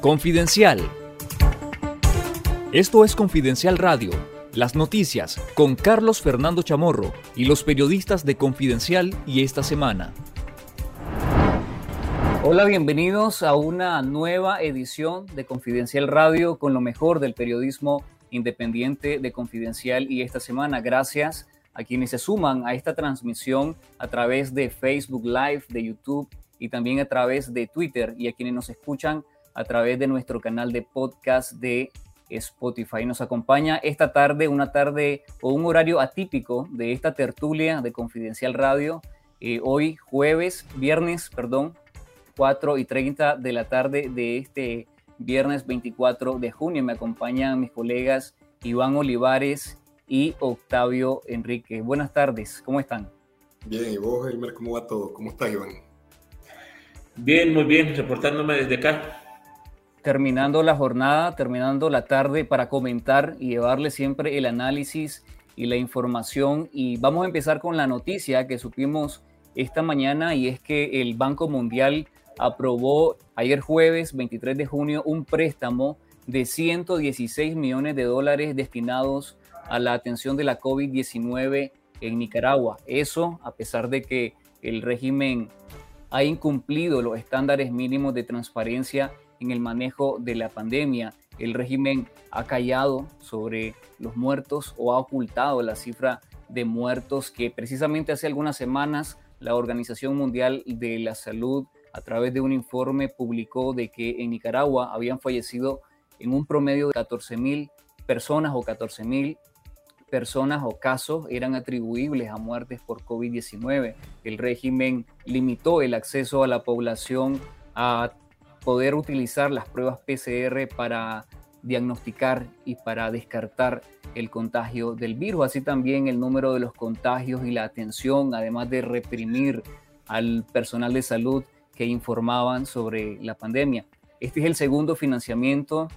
Confidencial. Esto es Confidencial Radio, las noticias con Carlos Fernando Chamorro y los periodistas de Confidencial y esta semana. Hola, bienvenidos a una nueva edición de Confidencial Radio con lo mejor del periodismo independiente de Confidencial y esta semana. Gracias a quienes se suman a esta transmisión a través de Facebook Live, de YouTube y también a través de Twitter y a quienes nos escuchan a través de nuestro canal de podcast de Spotify. Nos acompaña esta tarde, una tarde o un horario atípico de esta tertulia de Confidencial Radio. Eh, hoy jueves, viernes, perdón, 4 y 30 de la tarde de este viernes 24 de junio. Me acompañan mis colegas Iván Olivares y Octavio Enrique. Buenas tardes, ¿cómo están? Bien, ¿y vos, Elmer, cómo va todo? ¿Cómo estás, Iván? Bien, muy bien, reportándome desde acá terminando la jornada, terminando la tarde para comentar y llevarle siempre el análisis y la información. Y vamos a empezar con la noticia que supimos esta mañana y es que el Banco Mundial aprobó ayer jueves 23 de junio un préstamo de 116 millones de dólares destinados a la atención de la COVID-19 en Nicaragua. Eso a pesar de que el régimen ha incumplido los estándares mínimos de transparencia en el manejo de la pandemia. El régimen ha callado sobre los muertos o ha ocultado la cifra de muertos que precisamente hace algunas semanas la Organización Mundial de la Salud a través de un informe publicó de que en Nicaragua habían fallecido en un promedio de 14 mil personas o 14 mil personas o casos eran atribuibles a muertes por COVID-19. El régimen limitó el acceso a la población a poder utilizar las pruebas PCR para diagnosticar y para descartar el contagio del virus, así también el número de los contagios y la atención, además de reprimir al personal de salud que informaban sobre la pandemia. Este es el segundo financiamiento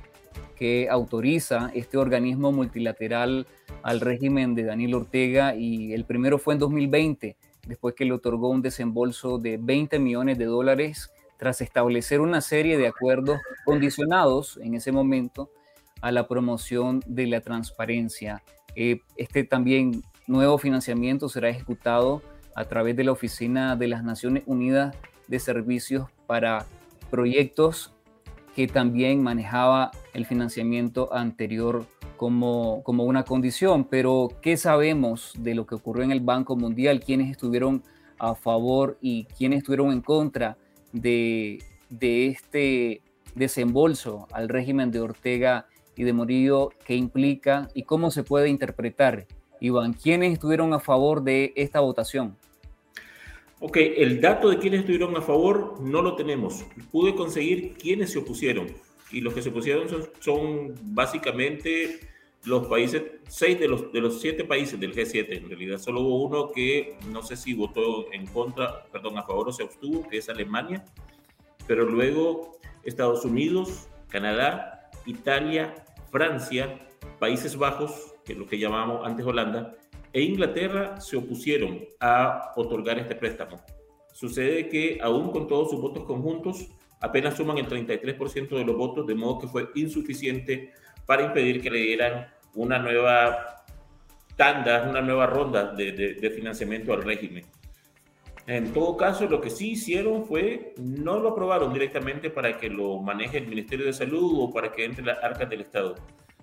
que autoriza este organismo multilateral al régimen de Daniel Ortega y el primero fue en 2020, después que le otorgó un desembolso de 20 millones de dólares tras establecer una serie de acuerdos condicionados en ese momento a la promoción de la transparencia. Eh, este también nuevo financiamiento será ejecutado a través de la Oficina de las Naciones Unidas de Servicios para proyectos que también manejaba el financiamiento anterior como, como una condición. Pero, ¿qué sabemos de lo que ocurrió en el Banco Mundial? ¿Quiénes estuvieron a favor y quiénes estuvieron en contra de, este desembolso al régimen de Ortega y de Morillo que implica y cómo se puede interpretar. Iván, ¿quiénes estuvieron a favor de esta votación? Ok, el dato de quienes estuvieron a favor no lo tenemos. Pude conseguir quienes se opusieron. Y los que se opusieron son básicamente los países, seis de los, de los siete países del G7, en realidad solo hubo uno que no sé si votó en contra, perdón, a favor o se abstuvo, que es Alemania, pero luego Estados Unidos, Canadá, Italia, Francia, Países Bajos, que es lo que llamamos antes Holanda, e Inglaterra se opusieron a otorgar este préstamo. Sucede que aún con todos sus votos conjuntos, apenas suman el 33% de los votos, de modo que fue insuficiente para impedir que le dieran una nueva tanda, una nueva ronda de, financiamiento al régimen. En todo caso, lo que sí hicieron fue, no lo aprobaron directamente para que lo maneje el Ministerio de Salud o para que entre las arcas del Estado.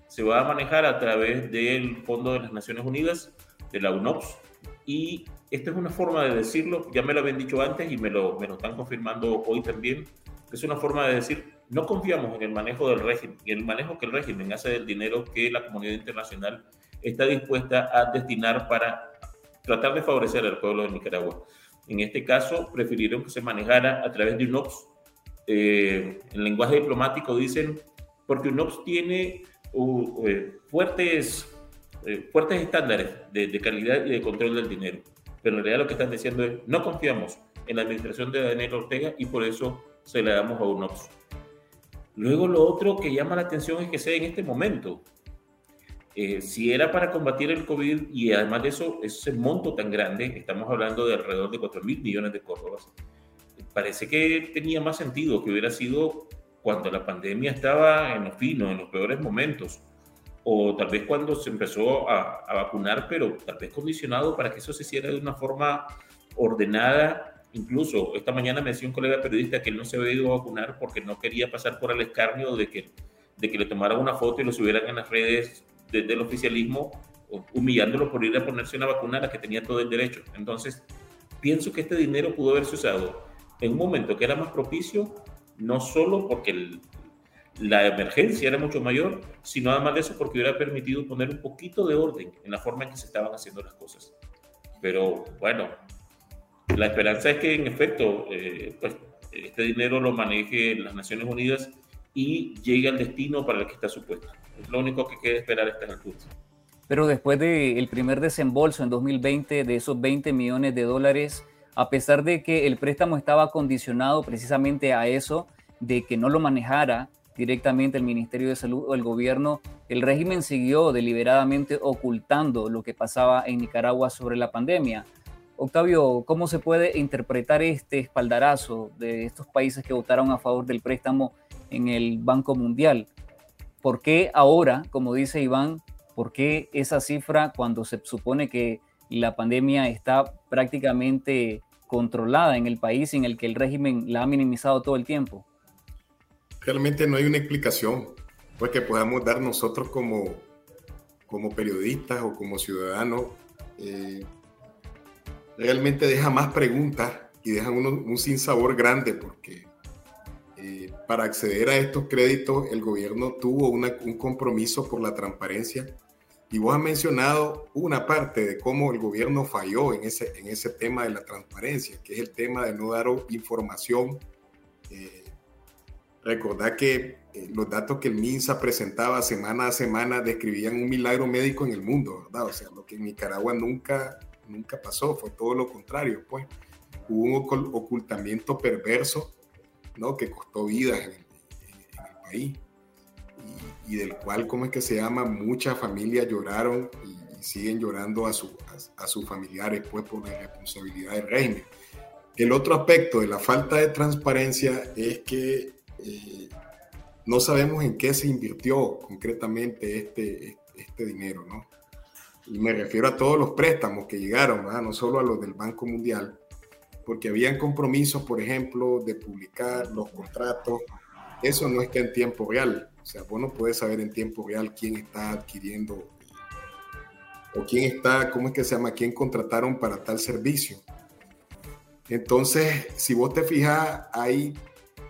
Se va a manejar a través del Fondo de las Naciones Unidas, de la UNOPS, y esta es una forma de decirlo, ya me lo habían dicho antes y me lo, me lo están confirmando hoy también, es una forma de decir, no confiamos en el manejo del régimen, en el manejo que el régimen hace del dinero que la comunidad internacional está dispuesta a destinar para tratar de favorecer al pueblo de Nicaragua. En este caso, prefirieron que se manejara a través de UNOPS. Eh, en lenguaje diplomático dicen, porque UNOPS tiene uh, eh, fuertes, eh, fuertes estándares de, de calidad y de control del dinero. Pero en realidad lo que están diciendo es, no confiamos en la administración de Daniel Ortega y por eso se le damos a UNOPS. Luego lo otro que llama la atención es que sea en este momento. Eh, si era para combatir el COVID y además de eso, ese monto tan grande, estamos hablando de alrededor de 4 mil millones de córdobas, parece que tenía más sentido que hubiera sido cuando la pandemia estaba en los finos, en los peores momentos, o tal vez cuando se empezó a, a vacunar, pero tal vez condicionado para que eso se hiciera de una forma ordenada Incluso esta mañana me decía un colega periodista que él no se había ido a vacunar porque no quería pasar por el escarnio de que, de que le tomaran una foto y lo subieran en las redes desde el oficialismo, humillándolo por ir a ponerse una vacuna a la que tenía todo el derecho. Entonces, pienso que este dinero pudo haberse usado en un momento que era más propicio, no solo porque la emergencia era mucho mayor, sino además de eso porque hubiera permitido poner un poquito de orden en la forma en que se estaban haciendo las cosas. Pero bueno, la esperanza es que en efecto eh, pues, este dinero lo maneje las Naciones Unidas y llegue al destino para el que está supuesto. Es lo único que queda esperar a estas alturas. Pero después del primer desembolso en 2020 de esos 20 millones de dólares, a pesar de que el préstamo estaba condicionado precisamente a eso, de que no lo manejara directamente el Ministerio de Salud o el gobierno, el régimen siguió deliberadamente ocultando lo que pasaba en Nicaragua sobre la pandemia. Octavio, ¿cómo se puede interpretar este espaldarazo de estos países que votaron a favor del préstamo en el Banco Mundial? ¿Por qué ahora, como dice Iván, por qué esa cifra cuando se supone que la pandemia está prácticamente controlada en el país en el que el régimen la ha minimizado todo el tiempo? Realmente no hay una explicación pues, que podamos dar nosotros como, como periodistas o como ciudadanos. Eh, realmente deja más preguntas y deja un sinsabor grande porque eh, para acceder a estos créditos el gobierno tuvo un compromiso por la transparencia y vos has mencionado una parte de cómo el gobierno falló en ese, en ese tema de la transparencia, que es el tema de no dar información. Eh, recordad que eh, los datos que el MINSA presentaba semana a semana describían un milagro médico en el mundo, ¿verdad? O sea, lo que en Nicaragua nunca nunca pasó, fue todo lo contrario, pues. Hubo un ocultamiento perverso, ¿no? Que costó vidas en, el país y, del cual, ¿cómo es que se llama? Muchas familias lloraron y, siguen llorando a, su, a, sus familiares, pues, por la responsabilidad del régimen. El otro aspecto de la falta de transparencia es que eh, no sabemos en qué se invirtió concretamente este, este dinero, ¿no? Y me refiero a todos los préstamos que llegaron, no solo a los del Banco Mundial, porque habían compromisos, por ejemplo, de publicar los contratos. Eso no es que en tiempo real, o sea, vos no puedes saber en tiempo real quién está adquiriendo o quién está, ¿cómo es que se llama? ¿Quién contrataron para tal servicio? Entonces, si vos te fijas, hay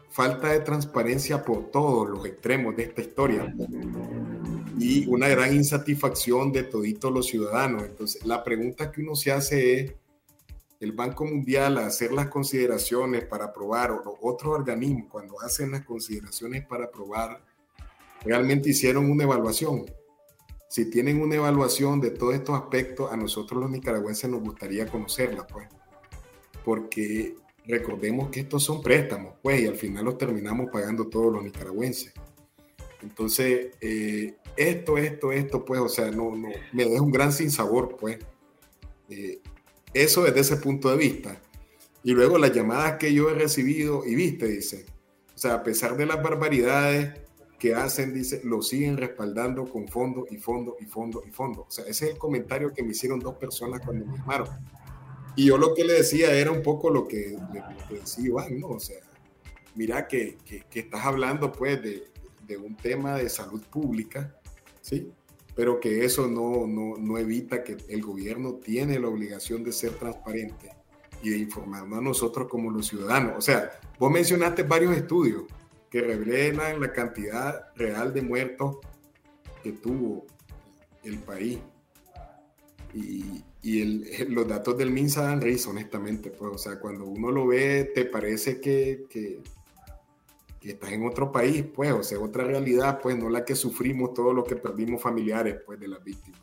falta de transparencia por todos los extremos de esta historia y una gran insatisfacción de toditos los ciudadanos. Entonces, la pregunta que uno se hace es, el Banco Mundial a hacer las consideraciones para aprobar, o otros organismos cuando hacen las consideraciones para aprobar, realmente hicieron una evaluación. Si tienen una evaluación de todos estos aspectos, a nosotros los nicaragüenses nos gustaría conocerla, pues, porque recordemos que estos son préstamos, pues, y al final los terminamos pagando todos los nicaragüenses. Entonces, eh, esto, esto, esto, pues, o sea, no, no, me deja un gran sinsabor, pues. Eh, eso desde ese punto de vista. Y luego las llamadas que yo he recibido y viste, dice, o sea, a pesar de las barbaridades que hacen, dice, lo siguen respaldando con fondo y fondo y fondo y fondo. O sea, ese es el comentario que me hicieron dos personas cuando me llamaron. Y yo lo que le decía era un poco lo que, decía Iván, ¿no? O sea, mira que, que, que estás hablando pues de, de un tema de salud pública, ¿sí? Pero que eso no, no, no evita que el gobierno tiene la obligación de ser transparente y de informarnos a nosotros como los ciudadanos. O sea, vos mencionaste varios estudios que revelan la cantidad real de muertos que tuvo el país. Y, y el, los datos del MINSA dan risa, honestamente. Pues, o sea, cuando uno lo ve, te parece que, que, que estás en otro país, pues, o sea, otra realidad, pues, no la que sufrimos todos los que perdimos familiares, pues, de las víctimas.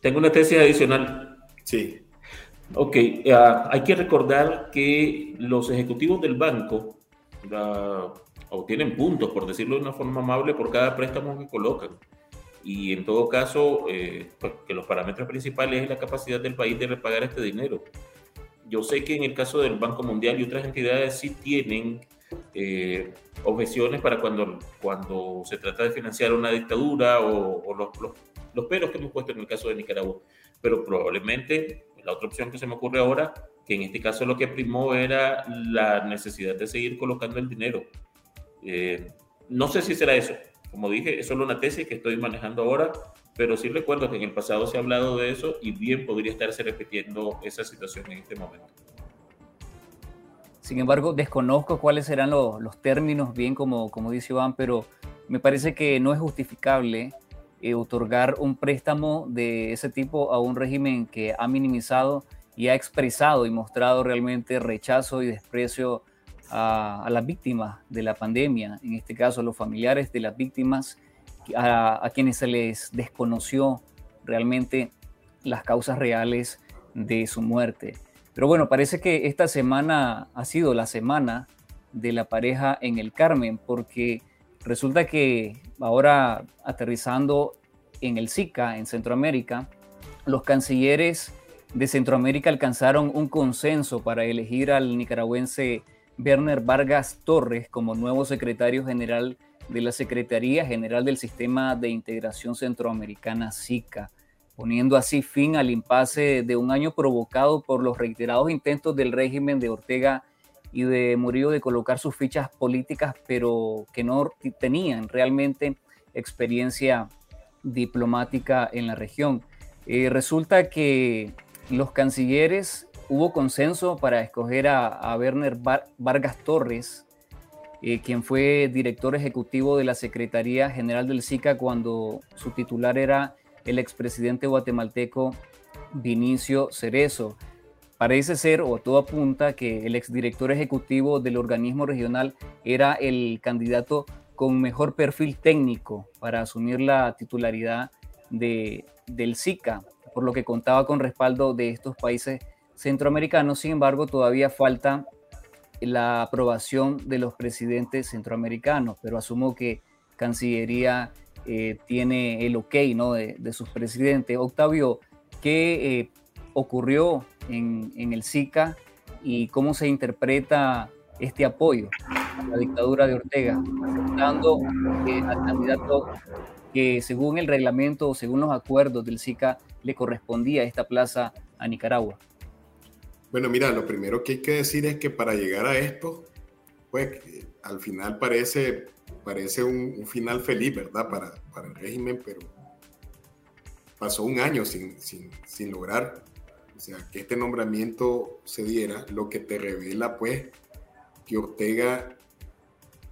Tengo una tesis adicional. Sí. Ok, uh, hay que recordar que los ejecutivos del banco uh, obtienen puntos, por decirlo de una forma amable, por cada préstamo que colocan. Y en todo caso, eh, pues, que los parámetros principales es la capacidad del país de repagar este dinero. Yo sé que en el caso del Banco Mundial y otras entidades sí tienen eh, objeciones para cuando, cuando se trata de financiar una dictadura o, los, los, pelos que hemos puesto en el caso de Nicaragua. Pero probablemente la otra opción que se me ocurre ahora, que en este caso lo que primó era la necesidad de seguir colocando el dinero. Eh, no sé si será eso. Como dije, es solo una tesis que estoy manejando ahora, pero sí recuerdo que en el pasado se ha hablado de eso y bien podría estarse repitiendo esa situación en este momento. Sin embargo, desconozco cuáles serán los, términos, bien como, como dice Iván, pero me parece que no es justificable eh, otorgar un préstamo de ese tipo a un régimen que ha minimizado y ha expresado y mostrado realmente rechazo y desprecio a, las víctimas de la pandemia, en este caso a los familiares de las víctimas, a, a quienes se les desconoció realmente las causas reales de su muerte. Pero bueno, parece que esta semana ha sido la semana de la pareja en el Carmen, porque resulta que ahora aterrizando en el SICA, en Centroamérica, los cancilleres de Centroamérica alcanzaron un consenso para elegir al nicaragüense Werner Vargas Torres como nuevo secretario general de la Secretaría General del Sistema de Integración Centroamericana SICA poniendo así fin al impasse de un año provocado por los reiterados intentos del régimen de Ortega y de Murillo de colocar sus fichas políticas, pero que no tenían realmente experiencia diplomática en la región. Eh, resulta que los cancilleres hubo consenso para escoger a, Werner Vargas Torres, eh, quien fue director ejecutivo de la Secretaría General del SICA cuando su titular era el expresidente guatemalteco Vinicio Cerezo. Parece ser, o todo apunta, que el exdirector ejecutivo del organismo regional era el candidato con mejor perfil técnico para asumir la titularidad de, del SICA, por lo que contaba con respaldo de estos países centroamericanos. Sin embargo, todavía falta la aprobación de los presidentes centroamericanos, pero asumo que Cancillería eh, tiene el ok ¿no? de, sus presidentes. Octavio, ¿qué eh, ocurrió en, el SICA y cómo se interpreta este apoyo a la dictadura de Ortega, aceptando eh, al candidato que según el reglamento según los acuerdos del SICA le correspondía esta plaza a Nicaragua? Bueno, mira, lo primero que hay que decir es que para llegar a esto, pues al final parece parece un, final feliz, ¿verdad? Para, para, el régimen, pero pasó un año sin, sin, sin, lograr, o sea, que este nombramiento se diera, lo que te revela, pues, que Ortega,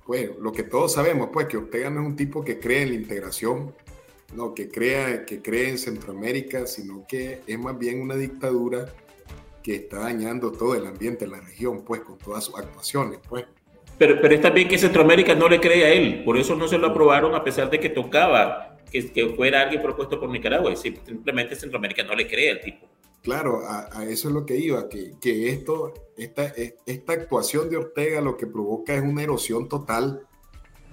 pues, lo que todos sabemos, pues, que Ortega no es un tipo que cree en la integración, no, que crea, que cree en Centroamérica, sino que es más bien una dictadura que está dañando todo el ambiente en la región, pues, con todas sus actuaciones, pues. Pero, pero es también que Centroamérica no le cree a él, por eso no se lo aprobaron a pesar de que tocaba que, que fuera alguien propuesto por Nicaragua. Simplemente Centroamérica no le cree al tipo. Claro, a, eso es lo que iba, que, que, esto, esta, esta actuación de Ortega lo que provoca es una erosión total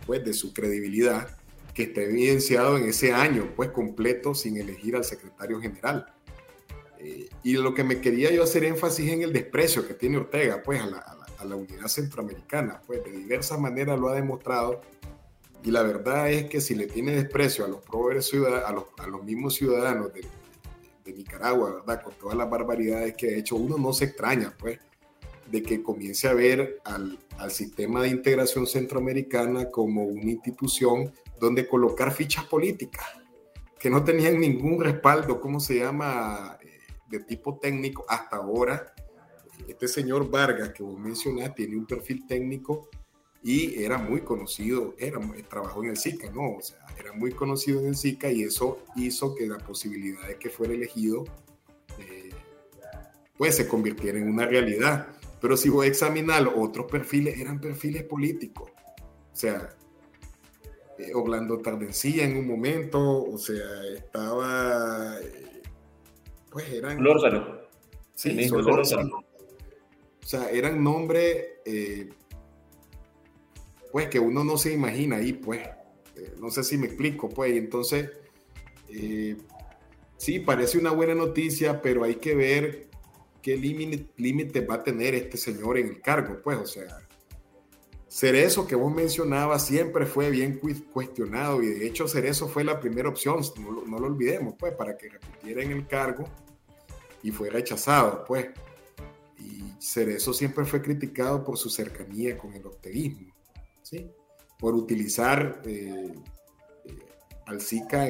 pues, de su credibilidad que está evidenciado en ese año pues completo sin elegir al secretario general. Eh, y lo que me quería yo hacer énfasis en el desprecio que tiene Ortega pues a la, a la unidad centroamericana, pues de diversas maneras lo ha demostrado. Y la verdad es que si le tiene desprecio a los a los, a los mismos ciudadanos de, de, Nicaragua, ¿verdad? Con todas las barbaridades que ha hecho, uno no se extraña, pues, de que comience a ver al, al sistema de integración centroamericana como una institución donde colocar fichas políticas que no tenían ningún respaldo, ¿cómo se llama? Eh, de tipo técnico hasta ahora este señor Vargas que vos mencionás tiene un perfil técnico y era muy conocido, era, trabajó en el SICA, ¿no? O sea, era muy conocido en el SICA y eso hizo que la posibilidad de que fuera elegido eh, pues se convirtiera en una realidad. Pero si voy a examinar otros perfiles, eran perfiles políticos. O sea, eh, Orlando Tardencilla en un momento, o sea, estaba... Eh, pues eran... Lórzano. Sí, Lórzano. Sea, eran nombres, eh, pues, que uno no se imagina ahí, pues. Eh, no sé si me explico, pues. Y entonces, eh, sí, parece una buena noticia, pero hay que ver qué límite va a tener este señor en el cargo, pues. O sea, Cerezo que vos mencionabas siempre fue bien cuestionado y de hecho Cerezo fue la primera opción, no, lo olvidemos, pues, para que repitiera en el cargo y fue rechazado, pues. Y Cerezo siempre fue criticado por su cercanía con el orteguismo, ¿sí? Por utilizar eh, eh, al SICA,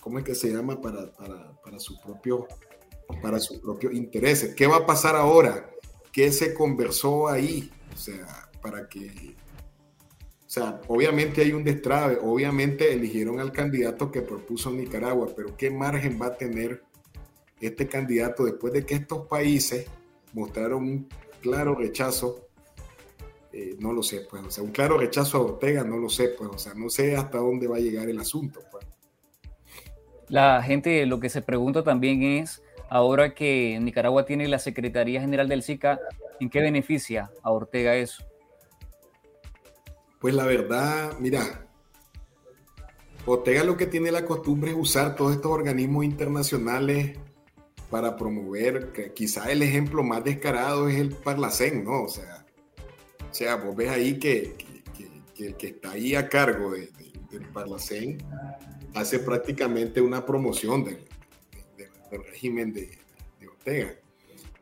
¿cómo es que se llama? Para, para, para su propio para sus propios intereses. ¿Qué va a pasar ahora? ¿Qué se conversó ahí? O sea, para que... O sea, obviamente hay un destrave, obviamente eligieron al candidato que propuso Nicaragua, pero ¿qué margen va a tener este candidato después de que estos países mostraron un claro rechazo? Eh, no lo sé, pues, o sea, un claro rechazo a Ortega, no lo sé, pues, o sea, no sé hasta dónde va a llegar el asunto, pues. La gente lo que se pregunta también es ahora que Nicaragua tiene la Secretaría General del SICA, ¿en qué beneficia a Ortega eso? Pues la verdad, mira, Ortega lo que tiene la costumbre es usar todos estos organismos internacionales para promover, que quizá el ejemplo más descarado es el Parlacén, ¿no? O sea, o sea vos ves ahí que, el que está ahí a cargo del Parlacén hace prácticamente una promoción del, del régimen de, Ortega.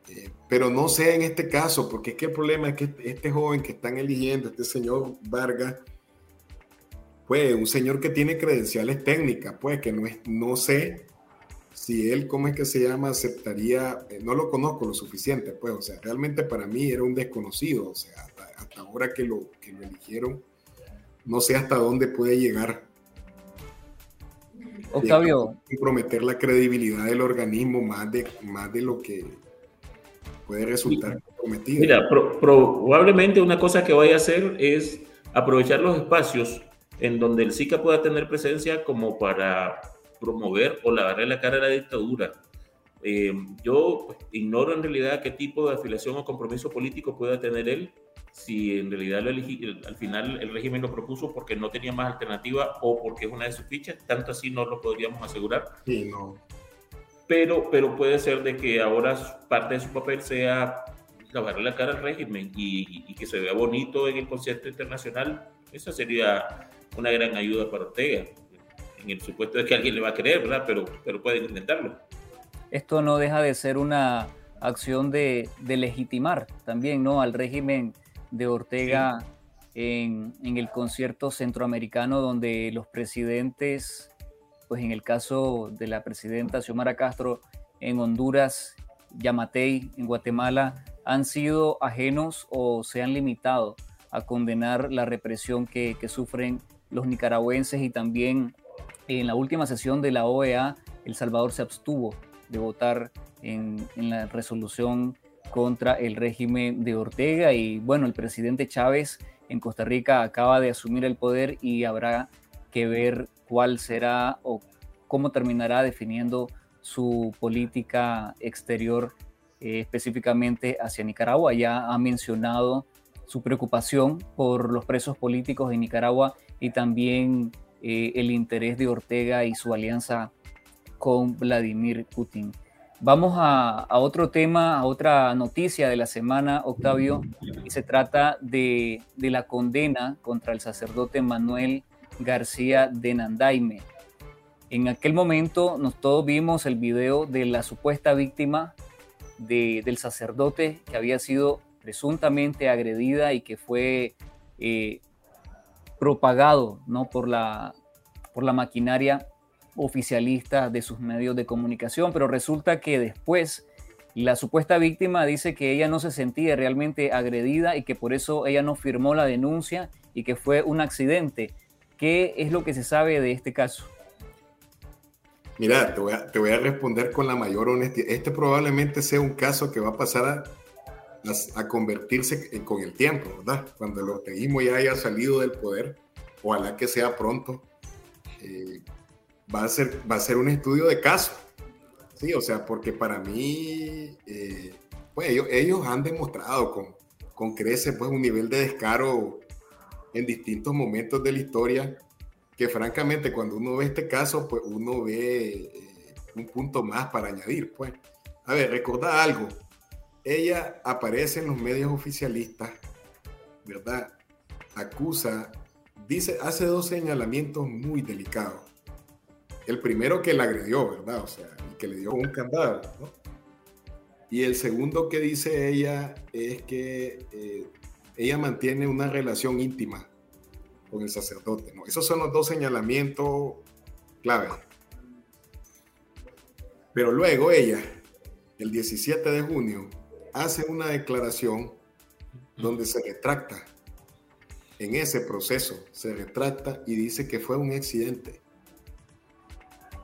Eh, pero no sé en este caso, porque es que el problema es que este joven que están eligiendo, este señor Vargas, pues un señor que tiene credenciales técnicas, pues que no, es, no sé si él, ¿cómo es que se llama? Aceptaría, eh, no lo conozco lo suficiente, pues, o sea, realmente para mí era un desconocido, o sea, hasta, hasta ahora que lo, que lo eligieron, no sé hasta dónde puede llegar Octavio. Comprometer la credibilidad del organismo más de, más de lo que puede resultar comprometido. Mira, probablemente una cosa que vaya a hacer es aprovechar los espacios en donde el SICA pueda tener presencia como para promover o lavarle la cara a la dictadura. Eh, yo pues, ignoro en realidad qué tipo de afiliación o compromiso político pueda tener él, si en realidad lo al final el régimen lo propuso porque no tenía más alternativa o porque es una de sus fichas, tanto así no lo podríamos asegurar. Sí, no. Pero, pero puede ser de que ahora parte de su papel sea lavarle la cara al régimen y, y, que se vea bonito en el concierto internacional. Esa sería una gran ayuda para Ortega, en el supuesto de que alguien le va a creer, ¿verdad? Pero, pero pueden intentarlo. Esto no deja de ser una acción de, de legitimar también, ¿no? Al régimen de Ortega en, el concierto centroamericano donde los presidentes, pues en el caso de la presidenta Xiomara Castro en Honduras, Yamatei en Guatemala, han sido ajenos o se han limitado a condenar la represión que, sufren los nicaragüenses y también en la última sesión de la OEA, El Salvador se abstuvo de votar en, la resolución contra el régimen de Ortega y bueno, el presidente Chávez en Costa Rica acaba de asumir el poder y habrá que ver cuál será o cómo terminará definiendo su política exterior eh, específicamente hacia Nicaragua. Ya ha mencionado su preocupación por los presos políticos en Nicaragua y también eh, el interés de Ortega y su alianza con Vladimir Putin. Vamos a, otro tema, a otra noticia de la semana, Octavio, se trata de, la condena contra el sacerdote Manuel García de Nandaime. En aquel momento nos todos vimos el video de la supuesta víctima del sacerdote que había sido presuntamente agredida y que fue eh, propagado ¿no? por, la, por la maquinaria oficialista de sus medios de comunicación, pero resulta que después la supuesta víctima dice que ella no se sentía realmente agredida y que por eso ella no firmó la denuncia y que fue un accidente. ¿Qué es lo que se sabe de este caso? Mira, te voy, a, responder con la mayor honestidad. Este probablemente sea un caso que va a pasar a, convertirse con el tiempo, ¿verdad? Cuando el orteguismo ya haya salido del poder, ojalá que sea pronto. Eh, va a ser, va a ser un estudio de caso. Sí, o sea, porque para mí, eh, pues ellos, ellos, han demostrado con, con crece pues un nivel de descaro en distintos momentos de la historia que francamente cuando uno ve este caso, pues uno ve eh, un punto más para añadir, pues. A ver, recuerda algo. Ella aparece en los medios oficialistas ¿verdad? Acusa, dice, hace dos señalamientos muy delicados. El primero que la agredió, ¿verdad? O sea, que le dio un candado, ¿no? Y el segundo que dice ella es que eh, ella mantiene una relación íntima con el sacerdote, ¿no? Esos son los dos señalamientos clave. Pero luego ella, el 17 de junio, hace una declaración donde se retracta en ese proceso, se retracta y dice que fue un accidente.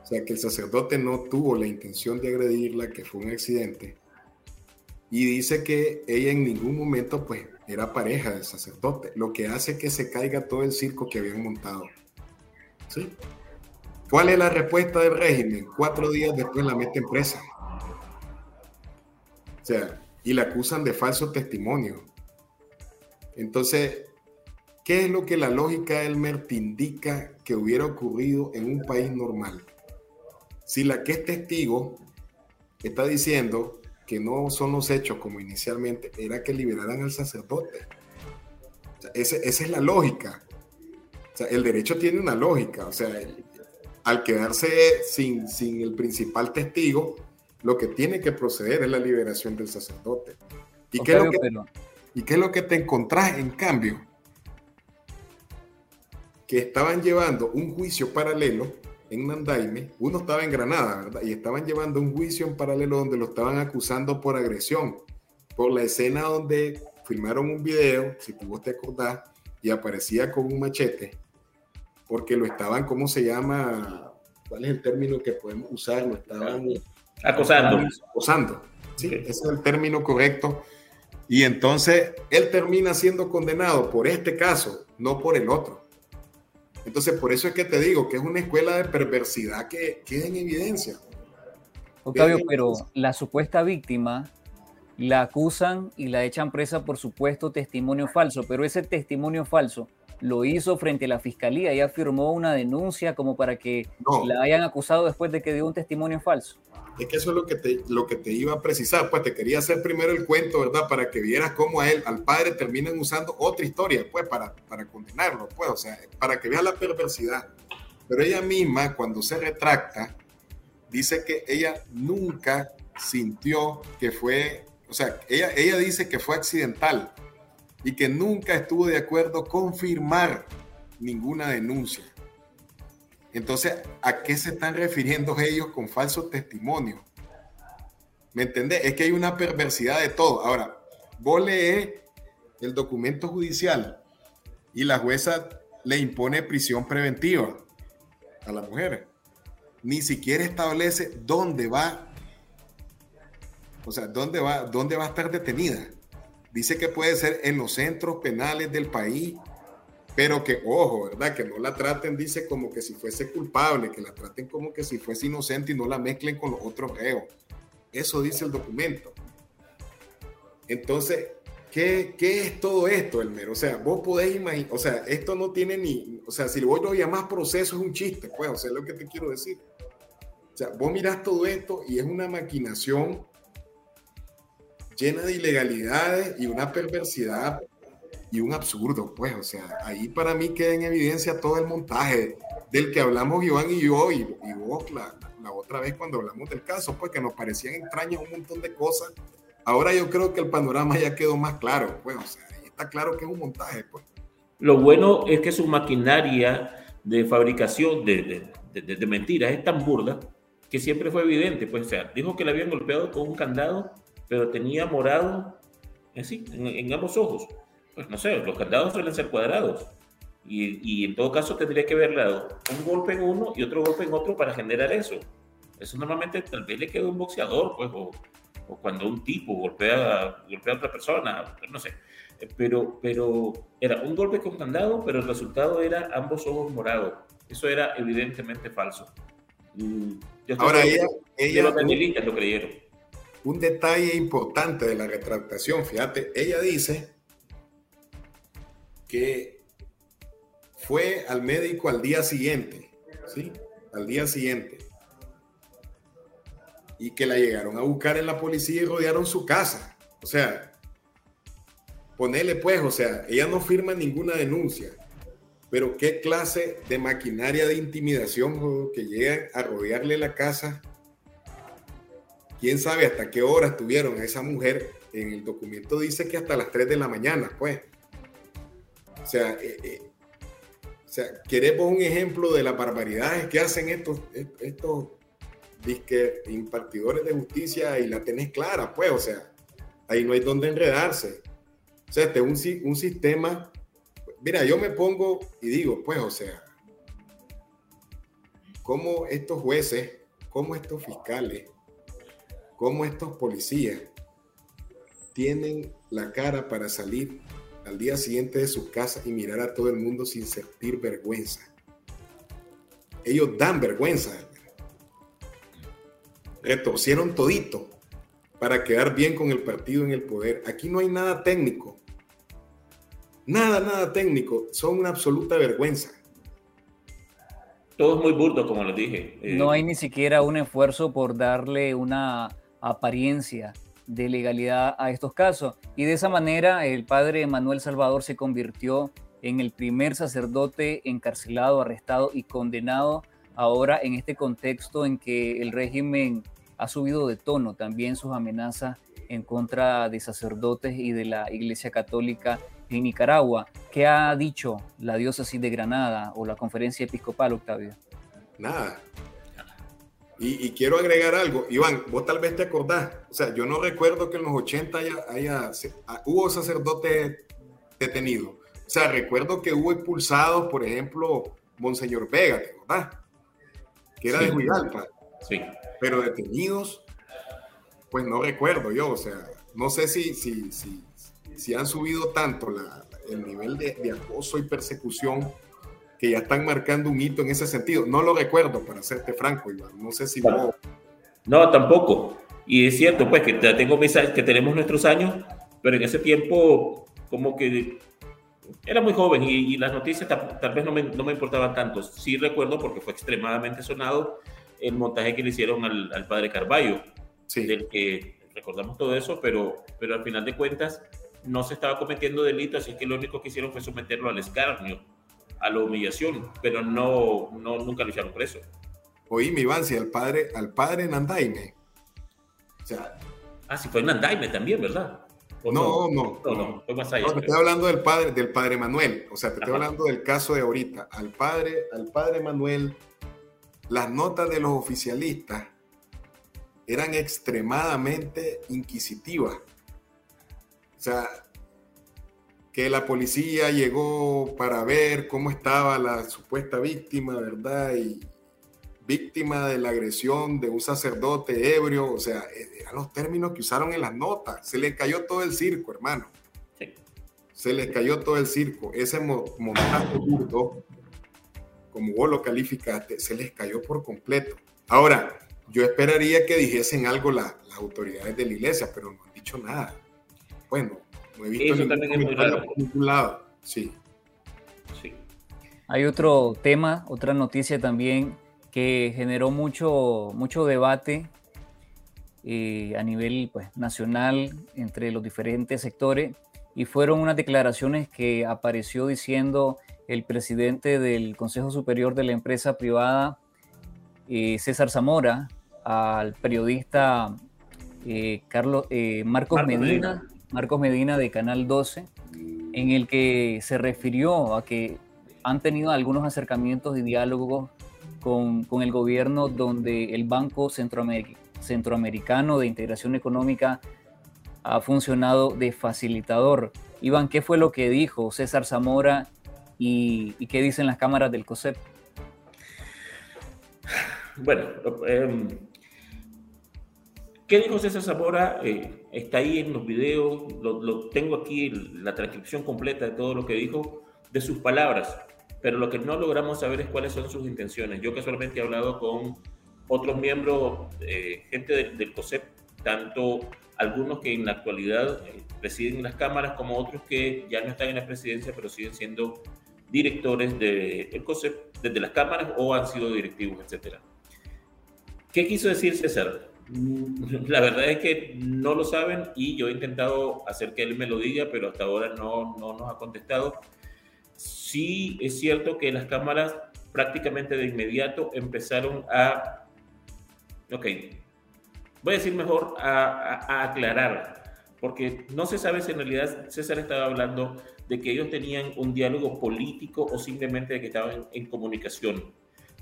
O sea, que el sacerdote no tuvo la intención de agredirla, que fue un accidente. Y dice que ella en ningún momento, pues, era pareja del sacerdote, lo que hace que se caiga todo el circo que habían montado. ¿Sí? ¿Cuál es la respuesta del régimen? Cuatro días después la meten presa. O sea, y la acusan de falso testimonio. Entonces, ¿qué es lo que la lógica del MERT indica que hubiera ocurrido en un país normal? Si la que es testigo está diciendo que no son los hechos como inicialmente, era que liberaran al sacerdote. esa es la lógica. O sea, el derecho tiene una lógica. O sea, al quedarse sin, sin el principal testigo, lo que tiene que proceder es la liberación del sacerdote. ¿Y, qué, es lo que, ¿y qué es lo que te encontrás en cambio? Que estaban llevando un juicio paralelo en Nandaime, uno estaba en Granada, ¿verdad? Y estaban llevando un juicio en paralelo donde lo estaban acusando por agresión, por la escena donde filmaron un video, si tú vos te acordás, y aparecía con un machete, porque lo estaban, ¿cómo se llama? ¿Cuál es el término que podemos usar? Lo estaban acosando. Acosando, sí, ese es el término correcto. Y entonces él termina siendo condenado por este caso, no por el otro. Entonces, por eso es que te digo que es una escuela de perversidad que queda en evidencia. Octavio, pero la supuesta víctima la acusan y la echan presa por supuesto testimonio falso, pero ese testimonio falso lo hizo frente a la fiscalía, ya firmó una denuncia como para que la hayan acusado después de que dio un testimonio falso. Es que eso es lo que, te, lo que te iba a precisar, pues te quería hacer primero el cuento, ¿verdad? Para que vieras cómo a él, al padre, terminan usando otra historia, pues, para, para condenarlo, pues, o sea, para que veas la perversidad. Pero ella misma, cuando se retracta, dice que ella nunca sintió que fue, o sea, ella, ella dice que fue accidental y que nunca estuvo de acuerdo con firmar ninguna denuncia. Entonces, ¿a qué se están refiriendo ellos con falso testimonio? ¿Me entendés? Es que hay una perversidad de todo. Ahora, vos lees el documento judicial y la jueza le impone prisión preventiva a la mujer. Ni siquiera establece dónde va, o sea, dónde va, dónde va a estar detenida. Dice que puede ser en los centros penales del país pero que, ojo, ¿verdad? Que no la traten, dice, como que si fuese culpable, que la traten como que si fuese inocente y no la mezclen con los otros reos. Eso dice el documento. Entonces, ¿qué, qué es todo esto, Elmer? O sea, vos podés imaginar, o sea, esto no tiene ni, o sea, si vos lo llamás proceso es un chiste, pues, o sea, es lo que te quiero decir. O sea, vos mirás todo esto y es una maquinación llena de ilegalidades y una perversidad y un absurdo, pues, o sea, ahí para mí queda en evidencia todo el montaje del que hablamos Iván y yo y, vos la, otra vez cuando hablamos del caso, pues que nos parecían extrañas un montón de cosas. Ahora yo creo que el panorama ya quedó más claro, pues, o sea, está claro que es un montaje, pues. Lo bueno es que su maquinaria de fabricación de, de, de, mentiras es tan burda que siempre fue evidente, pues, o sea, dijo que le habían golpeado con un candado, pero tenía morado así, en, en ambos ojos pues no sé, los candados suelen ser cuadrados. Y, y, en todo caso tendría que haber dado un golpe en uno y otro golpe en otro para generar eso. Eso normalmente tal vez le queda un boxeador, pues, o, o, cuando un tipo golpea, golpea a otra persona, no sé. Pero, pero era un golpe con candado, pero el resultado era ambos ojos morados. Eso era evidentemente falso. Ahora ella, ella los lo creyeron. Un detalle importante de la retractación, fíjate, ella dice que fue al médico al día siguiente, ¿sí? Al día siguiente. Y que la llegaron a buscar en la policía y rodearon su casa. O sea, ponele pues, o sea, ella no firma ninguna denuncia, pero qué clase de maquinaria de intimidación que llegan a rodearle la casa. Quién sabe hasta qué hora estuvieron esa mujer. En el documento dice que hasta las 3 de la mañana, pues. O sea, eh, eh, o sea, queremos un ejemplo de las barbaridades que hacen estos, estos disque impartidores de justicia y la tenés clara, pues, o sea, ahí no hay donde enredarse. O sea, este es un, un sistema. Mira, yo me pongo y digo, pues, o sea, cómo estos jueces, cómo estos fiscales, cómo estos policías tienen la cara para salir al día siguiente de sus casas y mirar a todo el mundo sin sentir vergüenza. Ellos dan vergüenza. Retorcieron todito para quedar bien con el partido en el poder. Aquí no hay nada técnico. Nada, nada técnico. Son una absoluta vergüenza. Todo es muy burdo, como les dije. Eh, no hay ni siquiera un esfuerzo por darle una apariencia de legalidad a estos casos. Y de esa manera el padre Manuel Salvador se convirtió en el primer sacerdote encarcelado, arrestado y condenado ahora en este contexto en que el régimen ha subido de tono también sus amenazas en contra de sacerdotes y de la Iglesia Católica en Nicaragua. ¿Qué ha dicho la diócesis de Granada o la conferencia episcopal, Octavio? Nada. Y, quiero agregar algo. Iván, vos tal vez te acordás. O sea, yo no recuerdo que en los 80 haya, ah, hubo sacerdote detenido. O sea, recuerdo que hubo expulsados, por ejemplo, Monseñor Vega, ¿te acordás? Que era de Huidalpa. Sí. Pero detenidos, pues no recuerdo yo, o sea, no sé si, si, si, si han subido tanto el nivel de, acoso y persecución que ya están marcando un hito en ese sentido. No lo recuerdo, para serte franco, Iván. No sé si... No, no tampoco. Y es cierto, pues, que tengo que tenemos nuestros años, pero en ese tiempo, como que era muy joven y, las noticias tal, vez no me, no me, importaban tanto. Sí recuerdo, porque fue extremadamente sonado, el montaje que le hicieron al, al padre Carballo, sí. del que recordamos todo eso, pero, pero al final de cuentas no se estaba cometiendo delito, así que lo único que hicieron fue someterlo al escarnio, a la humillación, pero no, no nunca lo hicieron preso. Oí mi Iván, si al padre, al padre Nandaime. O sea, ah, sí, fue Nandaime también, ¿verdad? No, no, no, no, fue más allá. No, te estoy hablando del padre, del padre Manuel, o sea, te estoy hablando del caso de ahorita. Al padre, al padre Manuel las notas de los oficialistas eran extremadamente inquisitivas. O sea, que la policía llegó para ver cómo estaba la supuesta víctima, ¿verdad? Y víctima de la agresión de un sacerdote ebrio, o sea, eran los términos que usaron en las notas. Se le cayó todo el circo, hermano. Se les cayó todo el circo. Ese montaje burdo como vos lo calificaste, se les cayó por completo. Ahora, yo esperaría que dijesen algo las autoridades de la iglesia, pero no han dicho nada. Bueno, no he visto Eso también por ningún lado. Sí. sí. Hay otro tema, otra noticia también que generó mucho, mucho debate eh, a nivel pues, nacional entre los diferentes sectores y fueron unas declaraciones que apareció diciendo el presidente del Consejo Superior de la empresa privada, eh, César Zamora, al periodista eh, Carlos, eh, Marcos, Medina, Marcos Medina de Canal 12, en el que se refirió a que han tenido algunos acercamientos y diálogos con, con el gobierno donde el Banco Centroamericano de Integración Económica ha funcionado de facilitador. Iván, ¿qué fue lo que dijo César Zamora y, qué dicen las cámaras del COSEP. Bueno, em, ¿qué dijo César Zamora? Eh, está ahí en los videos, lo, tengo aquí, la transcripción completa de todo lo que dijo, de sus palabras, pero lo que no logramos saber es cuáles son sus intenciones. Yo casualmente he hablado con otros miembros, eh, gente del, COSEP, tanto algunos que en la actualidad eh, presiden las cámaras como otros que ya no están en la presidencia, pero siguen siendo directores del de COSEP desde las cámaras o han sido directivos, etcétera. ¿Qué quiso decir César? La verdad es que no lo saben y yo he intentado hacer que él me lo diga, pero hasta ahora no, no nos ha contestado. Sí es cierto que las cámaras prácticamente de inmediato empezaron a, ok, voy a decir mejor, a, aclarar, porque no se sabe si en realidad César estaba hablando de que ellos tenían un diálogo político o simplemente de que estaban en, comunicación.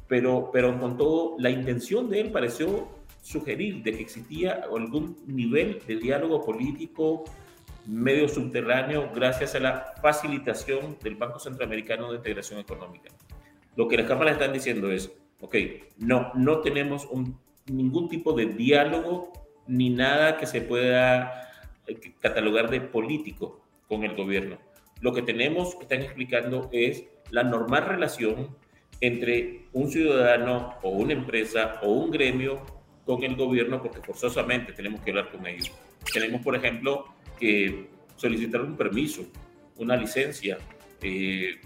Pero, pero con todo, la intención de él pareció sugerir de que existía algún nivel de diálogo político medio subterráneo gracias a la facilitación del Banco Centroamericano de Integración Económica. Lo que las cámaras están diciendo es, ok, no, no tenemos ningún tipo de diálogo ni nada que se pueda eh, catalogar de político con el gobierno. Lo que tenemos, están explicando, es la normal relación entre un ciudadano o una empresa o un gremio con el gobierno, porque forzosamente tenemos que hablar con ellos. Tenemos, por ejemplo, que solicitar un permiso, una licencia, eh,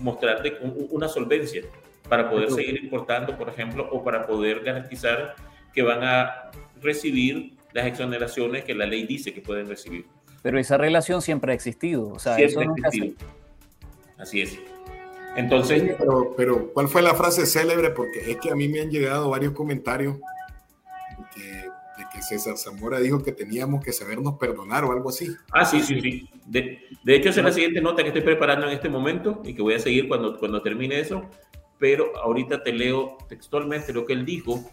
mostrarte una solvencia para poder seguir importando, por ejemplo, o para poder garantizar que van a recibir las exoneraciones que la ley dice que pueden recibir. Pero esa relación siempre ha existido, o sea, eso nunca Así es. Entonces, pero, pero, ¿cuál fue la frase célebre? Porque es que a mí me han llegado varios comentarios César Zamora dijo que teníamos que sabernos perdonar o algo así. Ah, sí, sí, sí. De, hecho, esa es la siguiente nota que estoy preparando en este momento y que voy a seguir cuando, cuando termine eso. Pero ahorita te leo textualmente lo que él dijo.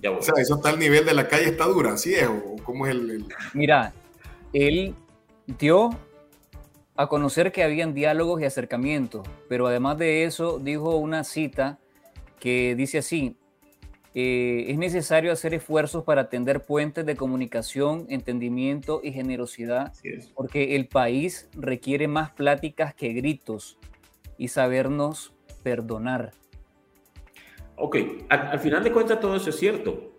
Ya O sea, eso está al nivel de la calle está dura, ¿así es? ¿O cómo es el, Mira, él dio a conocer que habían diálogos y acercamientos, pero además de eso dijo una cita que dice así, eh, es necesario hacer esfuerzos para atender puentes de comunicación, entendimiento y generosidad, porque el país requiere más pláticas que gritos y sabernos perdonar. Ok, al, final de cuentas todo eso es cierto,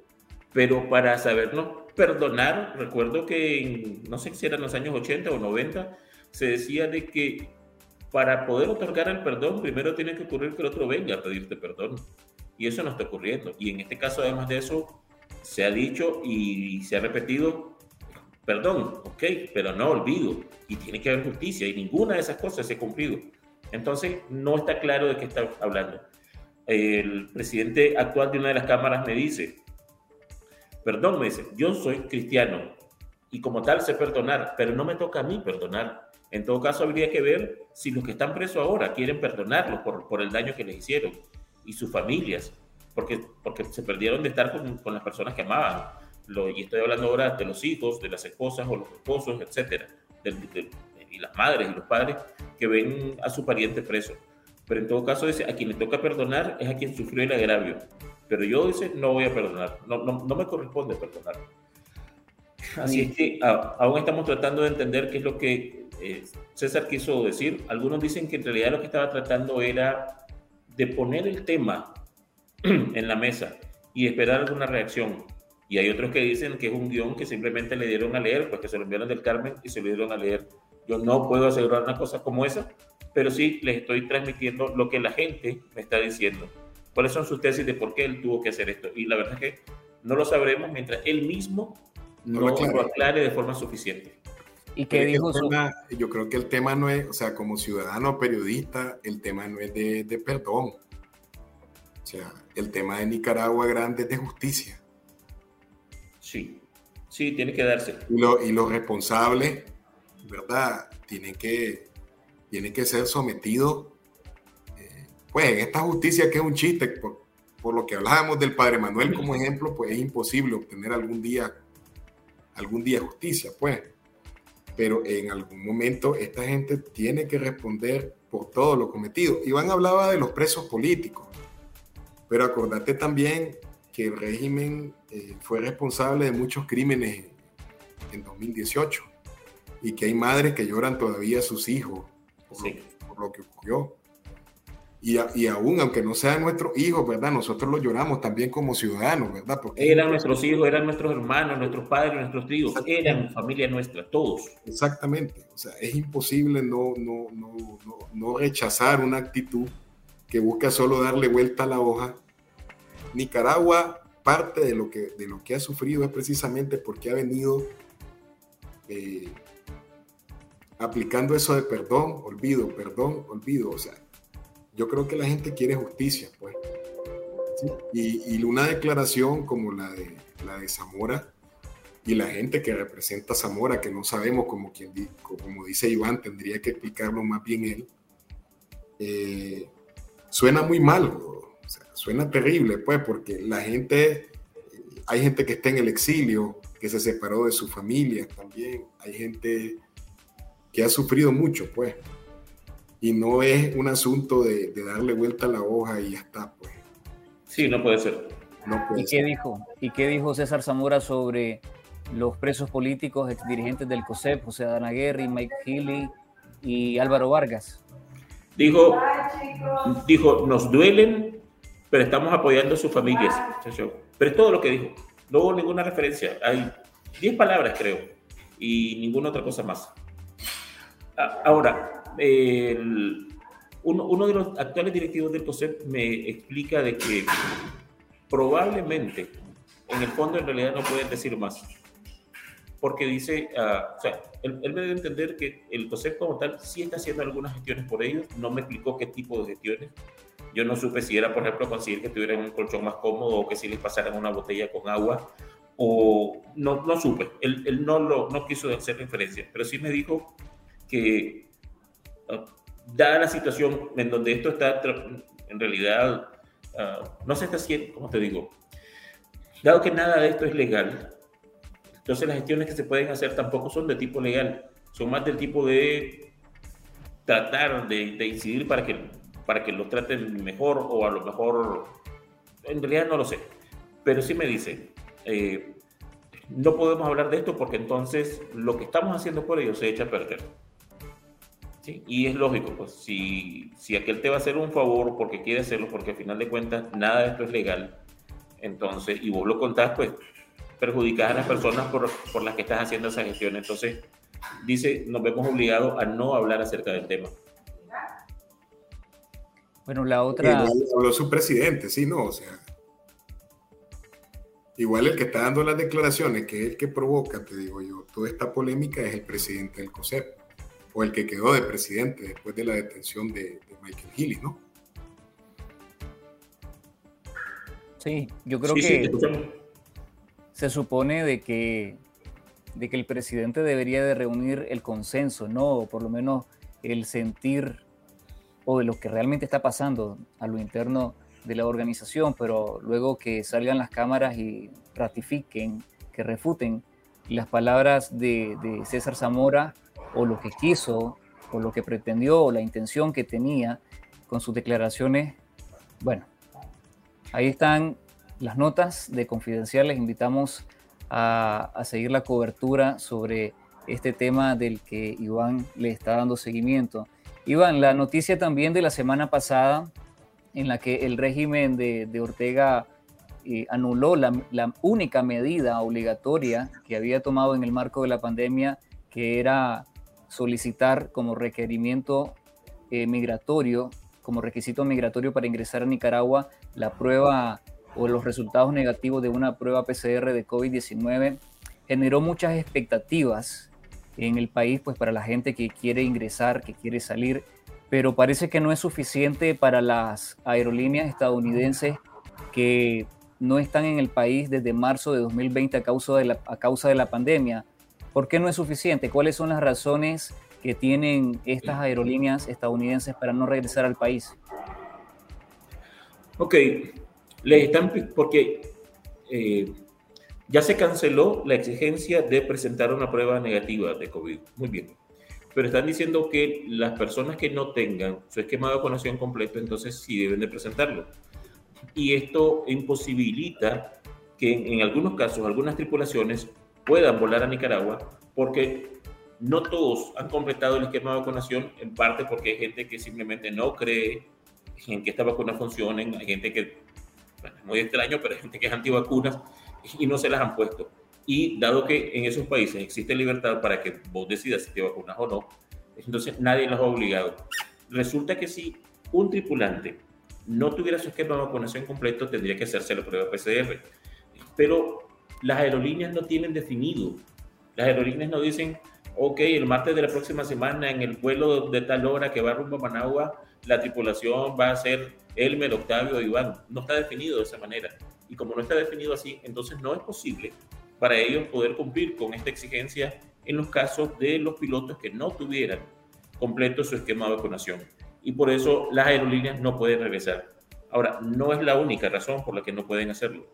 pero para sabernos perdonar, recuerdo que en, no sé si eran los años 80 o 90, se decía de que para poder otorgar el perdón, primero tiene que ocurrir que el otro venga a pedirte perdón. Y eso no está ocurriendo. Y en este caso, además de eso, se ha dicho y se ha repetido, perdón, ok, pero no olvido. Y tiene que haber justicia. Y ninguna de esas cosas se ha cumplido. Entonces, no está claro de qué está hablando. El presidente actual de una de las cámaras me dice, perdón, me dice, yo soy cristiano y como tal sé perdonar, pero no me toca a mí perdonar. En todo caso, habría que ver si los que están presos ahora quieren perdonarlos por, por el daño que les hicieron y sus familias, porque, porque se perdieron de estar con, con las personas que amaban. Lo, y estoy hablando ahora de los hijos, de las esposas o los esposos, etcétera, y las madres y los padres que ven a su pariente preso. Pero en todo caso, dice, a quien le toca perdonar es a quien sufrió el agravio. Pero yo, dice, no voy a perdonar, no, no, no me corresponde perdonar. Así es que aún estamos tratando de entender qué es lo que eh, César quiso decir. Algunos dicen que en realidad lo que estaba tratando era de poner el tema en la mesa y esperar alguna reacción. Y hay otros que dicen que es un guion que simplemente le dieron a leer, pues que se lo enviaron del Carmen y se lo dieron a leer. Yo no puedo asegurar una cosa como esa, pero sí les estoy transmitiendo lo que la gente me está diciendo. ¿Cuáles son sus tesis de por qué él tuvo que hacer esto? Y la verdad es que no lo sabremos mientras él mismo no, lo, aclare. de forma suficiente. ¿Y qué dijo Yo creo que el tema no es, o sea, como ciudadano periodista, el tema no es de, de perdón. O sea, el tema de Nicaragua grande es de justicia. Sí, sí, tiene que darse. Y, lo, y los responsables, ¿verdad? Tienen que, tienen que ser sometidos, eh, pues en esta justicia que es un chiste, por, por lo que hablábamos del padre Manuel como ejemplo, pues es imposible obtener algún día, algún día justicia, pues pero en algún momento esta gente tiene que responder por todo lo cometido. Iván hablaba de los presos políticos, pero acordate también que el régimen eh, fue responsable de muchos crímenes en 2018 y que hay madres que lloran todavía a sus hijos por lo que ocurrió. Y, aún, aunque no sean nuestros hijos, ¿verdad? Nosotros los lloramos también como ciudadanos, ¿verdad? Porque eran nuestros hijos, eran nuestros hermanos, nuestros padres, nuestros tíos, eran familia nuestra, todos. Exactamente. O sea, es imposible no, no, no, no, rechazar una actitud que busca solo darle vuelta a la hoja. Nicaragua parte de lo que, de lo que ha sufrido es precisamente porque ha venido eh, aplicando eso de perdón, olvido, perdón, olvido. O sea, yo creo que la gente quiere justicia, pues. Y, una declaración como la de, la de Zamora y la gente que representa Zamora, que no sabemos, como, quien, como dice Iván, tendría que explicarlo más bien él, eh, suena muy mal, suena terrible, pues, porque la gente, hay gente que está en el exilio, que se separó de su familia también, hay gente que ha sufrido mucho, pues, y no es un asunto de, darle vuelta a la hoja y ya está, pues. Sí, no puede ser. ¿Y qué dijo? ¿Y qué dijo César Zamora sobre los presos políticos, ex dirigentes del COSEP, José Danaguerri, Mike Healy y Álvaro Vargas? Dijo, dijo, nos duelen, pero estamos apoyando a sus familias. Pero es todo lo que dijo. No hubo ninguna referencia. Hay 10 palabras, creo, y ninguna otra cosa más. Ahora, uno, uno, de los actuales directivos del COSEP me explica de que probablemente, en el fondo, en realidad no pueden decir más porque dice, uh, o sea, él, me debe entender que el COSEP como tal sí está haciendo algunas gestiones por ellos, no me explicó qué tipo de gestiones. Yo no supe si era, por ejemplo, conseguir que tuvieran un colchón más cómodo o que si les pasaran una botella con agua, o no, no supe. Él, él no, lo, no quiso hacer referencia, pero sí me dijo que, dada la situación en donde esto está, en realidad, uh, no se está haciendo, como te digo, dado que nada de esto es legal, entonces las gestiones que se pueden hacer tampoco son de tipo legal, son más del tipo de tratar de, incidir para que, para que los traten mejor o a lo mejor, en realidad no lo sé, pero sí me dice, eh, no podemos hablar de esto porque entonces lo que estamos haciendo por ellos se echa a perder. ¿Sí? Y es lógico, pues si, si aquel te va a hacer un favor porque quiere hacerlo, porque al final de cuentas nada de esto es legal, entonces, y vos lo contás, pues perjudicar a las personas por, por las que estás haciendo esa gestión. Entonces, dice, nos vemos obligados a no hablar acerca del tema. Bueno, la otra... habló su presidente, sí, no, o sea... Igual el que está dando las declaraciones, que es el que provoca, te digo yo, toda esta polémica es el presidente del COSEP, o el que quedó de presidente después de la detención de, Michael Healy, ¿no? Sí, yo creo que se supone de que, de que el presidente debería de reunir el consenso, ¿no? O por lo menos el sentir o de lo que realmente está pasando a lo interno de la organización, pero luego que salgan las cámaras y ratifiquen, que refuten las palabras de, de César Zamora o lo que quiso o lo que pretendió o la intención que tenía con sus declaraciones, bueno, ahí están las notas de Confidencial. Les invitamos a, seguir la cobertura sobre este tema del que Iván le está dando seguimiento. Iván, la noticia también de la semana pasada en la que el régimen de, Ortega eh, anuló la, única medida obligatoria que había tomado en el marco de la pandemia, que era solicitar como requerimiento eh, migratorio, como requisito migratorio para ingresar a Nicaragua, la prueba o los resultados negativos de una prueba PCR de COVID-19 generó muchas expectativas en el país, pues para la gente que quiere ingresar, que quiere salir, pero parece que no es suficiente para las aerolíneas estadounidenses que no están en el país desde marzo de 2020 a causa de la, a causa de la pandemia. ¿Por qué no es suficiente? ¿Cuáles son las razones que tienen estas aerolíneas estadounidenses para no regresar al país? Ok, les están, porque eh, ya se canceló la exigencia de presentar una prueba negativa de COVID. Muy bien. Pero están diciendo que las personas que no tengan su esquema de vacunación completo, entonces sí deben de presentarlo. Y esto imposibilita que en algunos casos, algunas tripulaciones puedan volar a Nicaragua porque no todos han completado el esquema de vacunación, en parte porque hay gente que simplemente no cree en que estas vacunas funcionen, hay gente que muy extraño, pero hay gente que es antivacunas y no se las han puesto. Y dado que en esos países existe libertad para que vos decidas si te vacunas o no, entonces nadie los ha obligado. Resulta que si un tripulante no tuviera su esquema de vacunación completo, tendría que hacerse la prueba PCR. pero las aerolíneas no tienen definido. Las aerolíneas no dicen, ok, el martes de la próxima semana en el vuelo de tal hora que va rumbo a Managua, la tripulación va a ser Elmer, Octavio, Iván. No está definido de esa manera. Y como no está definido así, entonces no es posible para ellos poder cumplir con esta exigencia en los casos de los pilotos que no tuvieran completo su esquema de vacunación. Y por eso las aerolíneas no pueden regresar. Ahora, no es la única razón por la que no pueden hacerlo.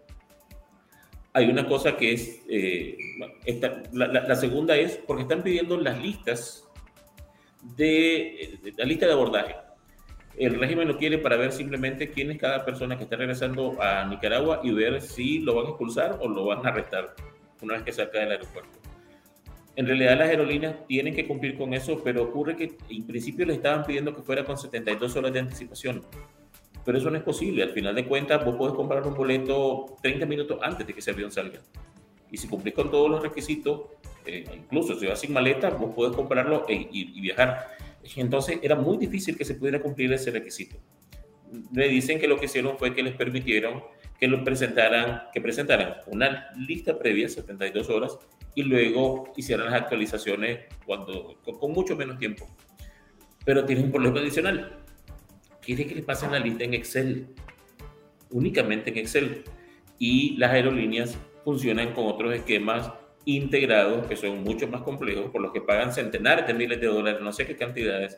Hay una cosa que es, eh, la, segunda es porque están pidiendo las listas de, de, la lista de abordaje. El régimen lo quiere para ver simplemente quién es cada persona que está regresando a Nicaragua y ver si lo van a expulsar o lo van a arrestar una vez que salga del aeropuerto. En realidad las aerolíneas tienen que cumplir con eso, pero ocurre que en principio le estaban pidiendo que fuera con 72 horas de anticipación. Pero eso no es posible. Al final de cuentas, vos podés comprar un boleto 30 minutos antes de que ese avión salga. Y si cumplís con todos los requisitos, eh, incluso si vas sin maleta, vos podés comprarlo e, y, y viajar. Entonces era muy difícil que se pudiera cumplir ese requisito. Me dicen que lo que hicieron fue que les permitieron que lo presentaran, que presentaran una lista previa, 72 horas, y luego hicieran las actualizaciones cuando, con, mucho menos tiempo. Pero tiene un problema adicional. Quiere que le pasen la lista en Excel, únicamente en Excel. Y las aerolíneas funcionan con otros esquemas integrados que son mucho más complejos, por los que pagan centenares de miles de dólares, no sé qué cantidades,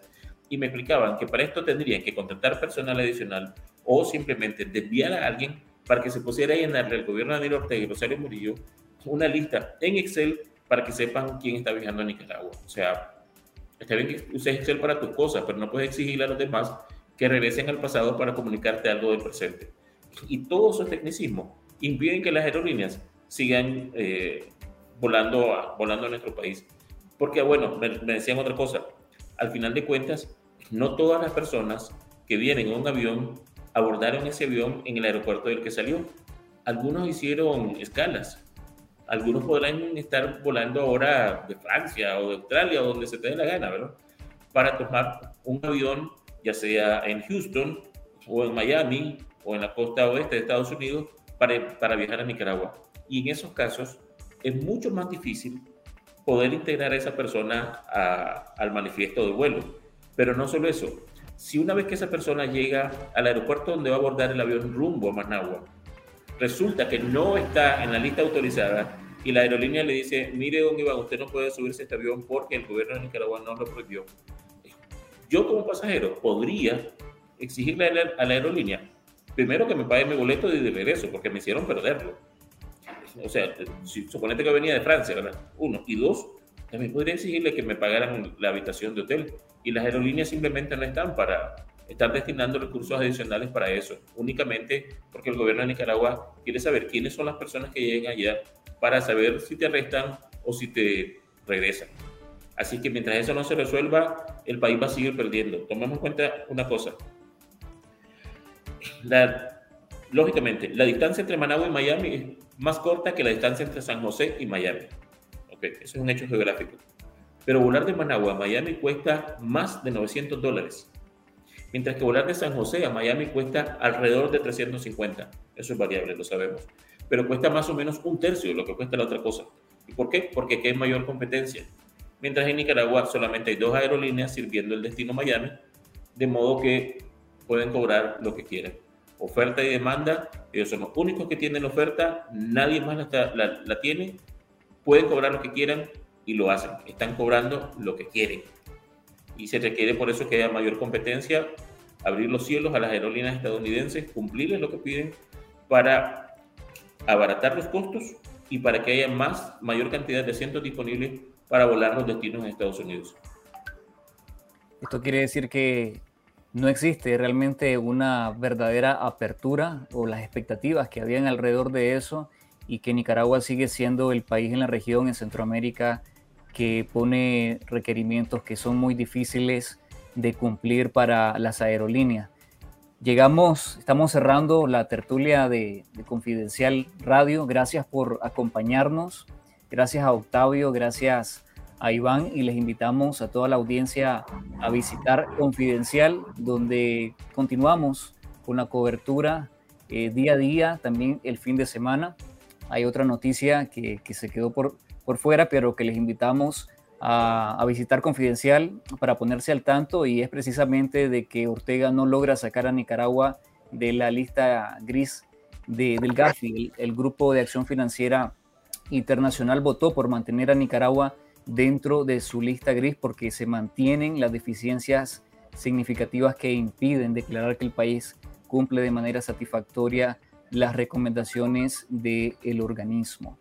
y me explicaban que para esto tendrían que contratar personal adicional o simplemente desviar a alguien para que se pusiera a llenarle al gobierno de Daniel Ortega y Rosario Murillo una lista en Excel para que sepan quién está viajando a Nicaragua. O sea, está bien que uses Excel para tus cosas, pero no puedes exigirle a los demás que regresen al pasado para comunicarte algo del presente. Y todos esos tecnicismos impiden que las aerolíneas sigan eh, volando, a, volando a nuestro país. Porque, bueno, me, me decían otra cosa. Al final de cuentas, no todas las personas que vienen en un avión abordaron ese avión en el aeropuerto del que salió. Algunos hicieron escalas. Algunos podrán estar volando ahora de Francia o de Australia o donde se te dé la gana, ¿verdad? Para tomar un avión, ya sea en Houston o en Miami o en la costa oeste de Estados Unidos, para, para viajar a Nicaragua. Y en esos casos es mucho más difícil poder integrar a esa persona al manifiesto de vuelo. Pero no solo eso, si una vez que esa persona llega al aeropuerto donde va a abordar el avión rumbo a Managua, resulta que no está en la lista autorizada y la aerolínea le dice, mire, don Iván, usted no puede subirse a este avión porque el gobierno de Nicaragua no lo prohibió. Yo como pasajero podría exigirle a la aerolínea, primero que me pague mi boleto de regreso, porque me hicieron perderlo. O sea, si, suponete que venía de Francia, ¿verdad? Uno. Y dos, también podría exigirle que me pagaran la habitación de hotel y las aerolíneas simplemente no están para estar destinando recursos adicionales para eso, únicamente porque el gobierno de Nicaragua quiere saber quiénes son las personas que llegan allá para saber si te arrestan o si te regresan. Así que mientras eso no se resuelva, el país va a seguir perdiendo. Tomemos en cuenta una cosa. lógicamente, la distancia entre Managua y Miami es más corta que la distancia entre San José y Miami. Okay, eso es un hecho geográfico. Pero volar de Managua a Miami cuesta más de 900 dólares. Mientras que volar de San José a Miami cuesta alrededor de 350. Eso es variable, lo sabemos. Pero cuesta más o menos un tercio de lo que cuesta la otra cosa. ¿Y por qué? Porque hay mayor competencia. Mientras en Nicaragua solamente hay dos aerolíneas sirviendo el destino Miami, de modo que pueden cobrar lo que quieran. Oferta y demanda, ellos son los únicos que tienen oferta, nadie más la, la tiene, pueden cobrar lo que quieran, y lo hacen. Están cobrando lo que quieren. Y se requiere por eso que haya mayor competencia, abrir los cielos a las aerolíneas estadounidenses, cumplirles lo que piden para abaratar los costos y para que haya más, mayor cantidad de asientos disponibles para volar los destinos en Estados Unidos. Esto quiere decir que no existe realmente una verdadera apertura o las expectativas que habían alrededor de eso y que Nicaragua sigue siendo el país en la región, en Centroamérica, que pone requerimientos que son muy difíciles de cumplir para las aerolíneas. Llegamos, estamos cerrando la tertulia de, Confidencial Radio. Gracias por acompañarnos. Gracias a Octavio, gracias a Iván y les invitamos a toda la audiencia a visitar Confidencial, donde continuamos con la cobertura eh, día a día, también el fin de semana. Hay otra noticia que, se quedó por, por fuera, pero que les invitamos a, visitar Confidencial para ponerse al tanto y es precisamente de que Ortega no logra sacar a Nicaragua de la lista gris de, del GAFI, el, Grupo de Acción Financiera Internacional votó por mantener a Nicaragua dentro de su lista gris porque se mantienen las deficiencias significativas que impiden declarar que el país cumple de manera satisfactoria las recomendaciones del organismo.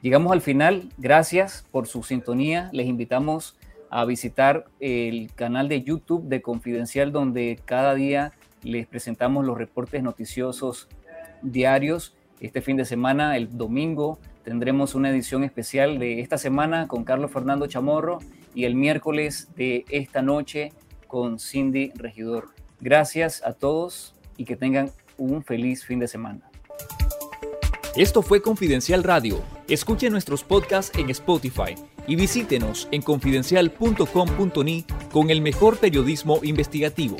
Llegamos al final, gracias por su sintonía, les invitamos a visitar el canal de YouTube de Confidencial donde cada día les presentamos los reportes noticiosos diarios. Este fin de semana, el domingo, tendremos una edición especial de esta semana con Carlos Fernando Chamorro y el miércoles de esta noche con Cindy Regidor. Gracias a todos y que tengan un feliz fin de semana. Esto fue Confidencial Radio. Escuche nuestros podcasts en Spotify y visítenos en confidencial.com.ni con el mejor periodismo investigativo.